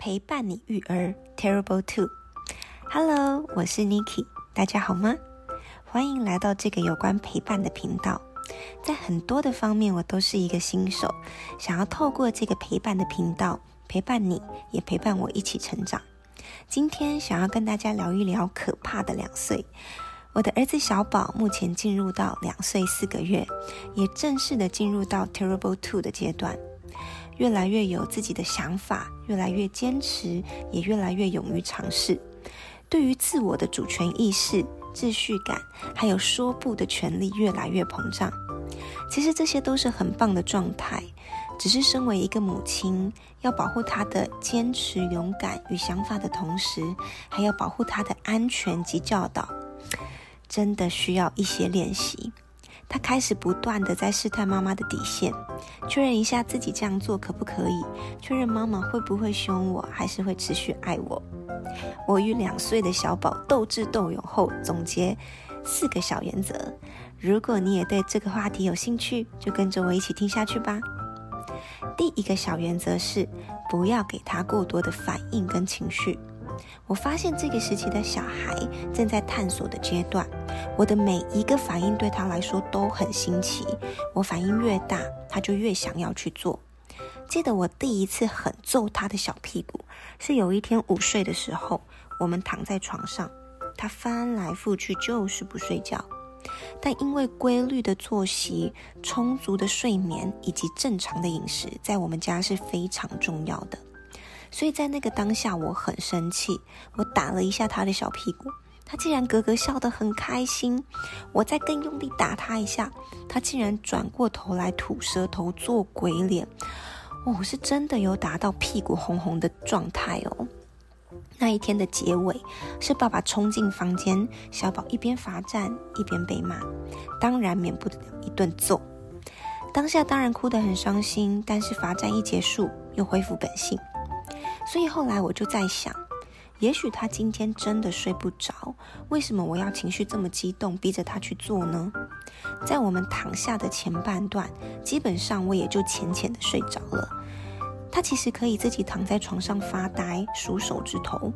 陪伴你育儿，Terrible Two。Hello，我是 Niki，大家好吗？欢迎来到这个有关陪伴的频道。在很多的方面，我都是一个新手，想要透过这个陪伴的频道，陪伴你，也陪伴我一起成长。今天想要跟大家聊一聊可怕的两岁。我的儿子小宝目前进入到两岁四个月，也正式的进入到 Terrible Two 的阶段。越来越有自己的想法，越来越坚持，也越来越勇于尝试。对于自我的主权意识、秩序感，还有说不的权利越来越膨胀。其实这些都是很棒的状态，只是身为一个母亲，要保护他的坚持、勇敢与想法的同时，还要保护他的安全及教导，真的需要一些练习。他开始不断的在试探妈妈的底线，确认一下自己这样做可不可以，确认妈妈会不会凶我，还是会持续爱我。我与两岁的小宝斗智斗勇后，总结四个小原则。如果你也对这个话题有兴趣，就跟着我一起听下去吧。第一个小原则是，不要给他过多的反应跟情绪。我发现这个时期的小孩正在探索的阶段，我的每一个反应对他来说都很新奇。我反应越大，他就越想要去做。记得我第一次狠揍他的小屁股，是有一天午睡的时候，我们躺在床上，他翻来覆去就是不睡觉。但因为规律的作息、充足的睡眠以及正常的饮食，在我们家是非常重要的。所以在那个当下，我很生气，我打了一下他的小屁股，他竟然咯咯笑得很开心。我再更用力打他一下，他竟然转过头来吐舌头做鬼脸。哦，我是真的有打到屁股红红的状态哦。那一天的结尾是爸爸冲进房间，小宝一边罚站一边被骂，当然免不了一顿揍。当下当然哭得很伤心，但是罚站一结束，又恢复本性。所以后来我就在想，也许他今天真的睡不着，为什么我要情绪这么激动，逼着他去做呢？在我们躺下的前半段，基本上我也就浅浅的睡着了。他其实可以自己躺在床上发呆，数手指头，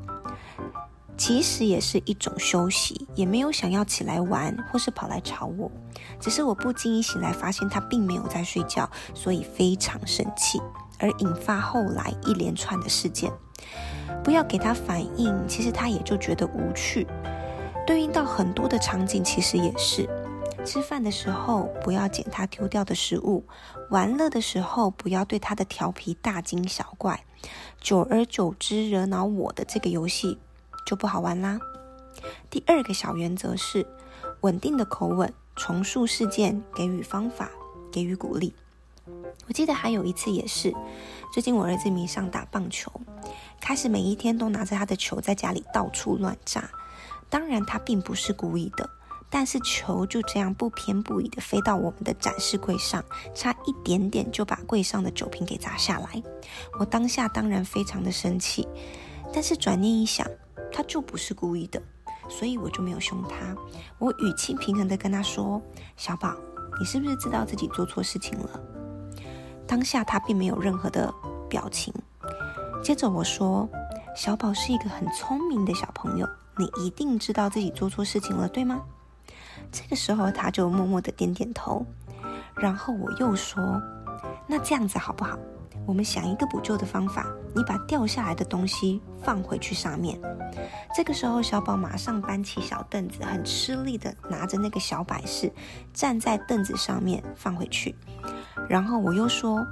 其实也是一种休息，也没有想要起来玩或是跑来吵我。只是我不经意醒来，发现他并没有在睡觉，所以非常生气。而引发后来一连串的事件，不要给他反应，其实他也就觉得无趣。对应到很多的场景，其实也是：吃饭的时候不要捡他丢掉的食物，玩乐的时候不要对他的调皮大惊小怪。久而久之，惹恼我的这个游戏就不好玩啦。第二个小原则是：稳定的口吻，重塑事件，给予方法，给予鼓励。我记得还有一次也是，最近我儿子迷上打棒球，开始每一天都拿着他的球在家里到处乱炸。当然他并不是故意的，但是球就这样不偏不倚的飞到我们的展示柜上，差一点点就把柜上的酒瓶给砸下来。我当下当然非常的生气，但是转念一想，他就不是故意的，所以我就没有凶他。我语气平衡的跟他说：“小宝，你是不是知道自己做错事情了？”当下他并没有任何的表情。接着我说：“小宝是一个很聪明的小朋友，你一定知道自己做错事情了，对吗？”这个时候他就默默的点点头。然后我又说：“那这样子好不好？我们想一个补救的方法，你把掉下来的东西放回去上面。”这个时候小宝马上搬起小凳子，很吃力的拿着那个小摆饰，站在凳子上面放回去。然后我又说：“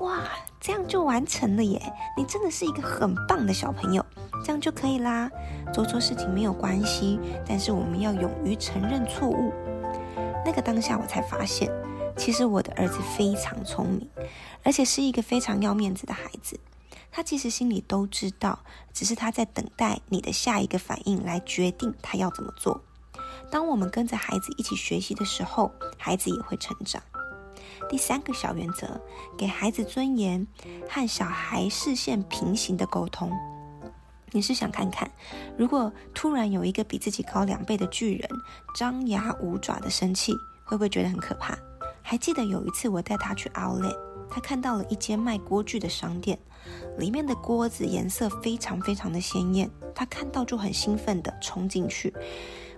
哇，这样就完成了耶！你真的是一个很棒的小朋友，这样就可以啦。做错事情没有关系，但是我们要勇于承认错误。”那个当下，我才发现，其实我的儿子非常聪明，而且是一个非常要面子的孩子。他其实心里都知道，只是他在等待你的下一个反应来决定他要怎么做。当我们跟着孩子一起学习的时候，孩子也会成长。第三个小原则，给孩子尊严和小孩视线平行的沟通。你是想看看，如果突然有一个比自己高两倍的巨人张牙舞爪的生气，会不会觉得很可怕？还记得有一次我带他去 Outlet，他看到了一间卖锅具的商店，里面的锅子颜色非常非常的鲜艳，他看到就很兴奋的冲进去。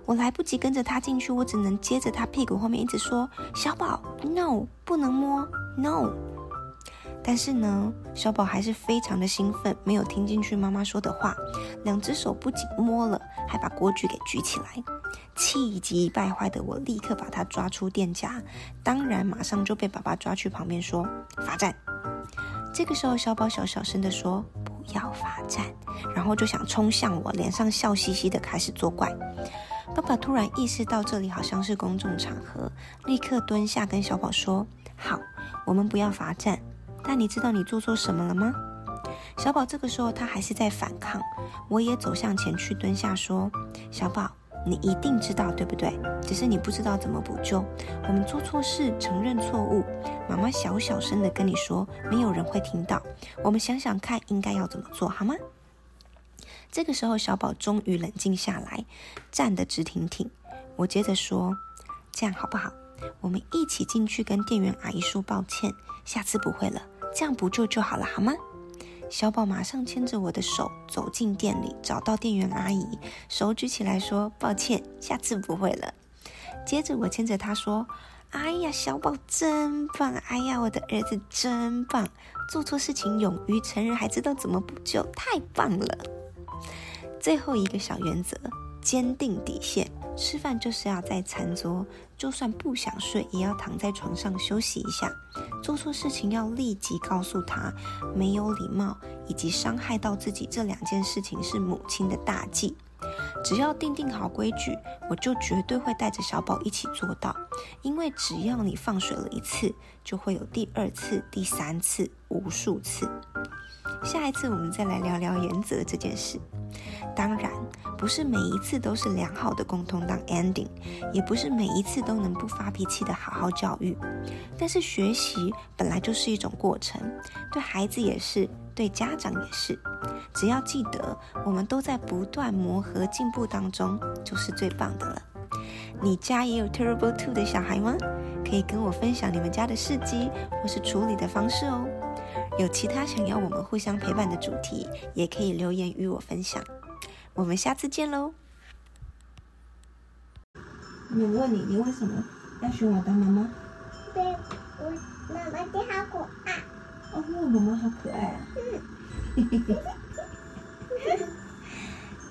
我来不及跟着他进去，我只能接着他屁股后面一直说：“小宝，no，不能摸，no。”但是呢，小宝还是非常的兴奋，没有听进去妈妈说的话，两只手不仅摸了，还把锅具给举起来。气急败坏的我立刻把他抓出店家，当然马上就被爸爸抓去旁边说罚站。这个时候，小宝小小声的说：“不要罚站。”然后就想冲向我，脸上笑嘻嘻的开始作怪。爸爸突然意识到这里好像是公众场合，立刻蹲下跟小宝说：“好，我们不要罚站。”但你知道你做错什么了吗？小宝这个时候他还是在反抗，我也走向前去蹲下说：“小宝，你一定知道对不对？只是你不知道怎么补救。我们做错事，承认错误。妈妈小小声的跟你说，没有人会听到。我们想想看，应该要怎么做好吗？”这个时候，小宝终于冷静下来，站得直挺挺。我接着说：“这样好不好？我们一起进去跟店员阿姨说抱歉，下次不会了。”这样补救就好了，好吗？小宝马上牵着我的手走进店里，找到店员阿姨，手举起来说：“抱歉，下次不会了。”接着我牵着他说：“哎呀，小宝真棒！哎呀，我的儿子真棒！做错事情勇于承认，还知道怎么补救，太棒了！”最后一个小原则：坚定底线。吃饭就是要在餐桌，就算不想睡，也要躺在床上休息一下。做错事情要立即告诉他，没有礼貌以及伤害到自己这两件事情是母亲的大忌。只要定定好规矩，我就绝对会带着小宝一起做到。因为只要你放水了一次，就会有第二次、第三次、无数次。下一次我们再来聊聊原则这件事。当然，不是每一次都是良好的沟通当 ending，也不是每一次都能不发脾气的好好教育。但是学习本来就是一种过程，对孩子也是，对家长也是。只要记得，我们都在不断磨合进步当中，就是最棒的了。你家也有 Terrible Two 的小孩吗？可以跟我分享你们家的事迹或是处理的方式哦。有其他想要我们互相陪伴的主题，也可以留言与我分享。我们下次见喽！我问你，你为什么要选我当妈妈？对，我妈妈好可爱。哦，妈妈好可爱啊！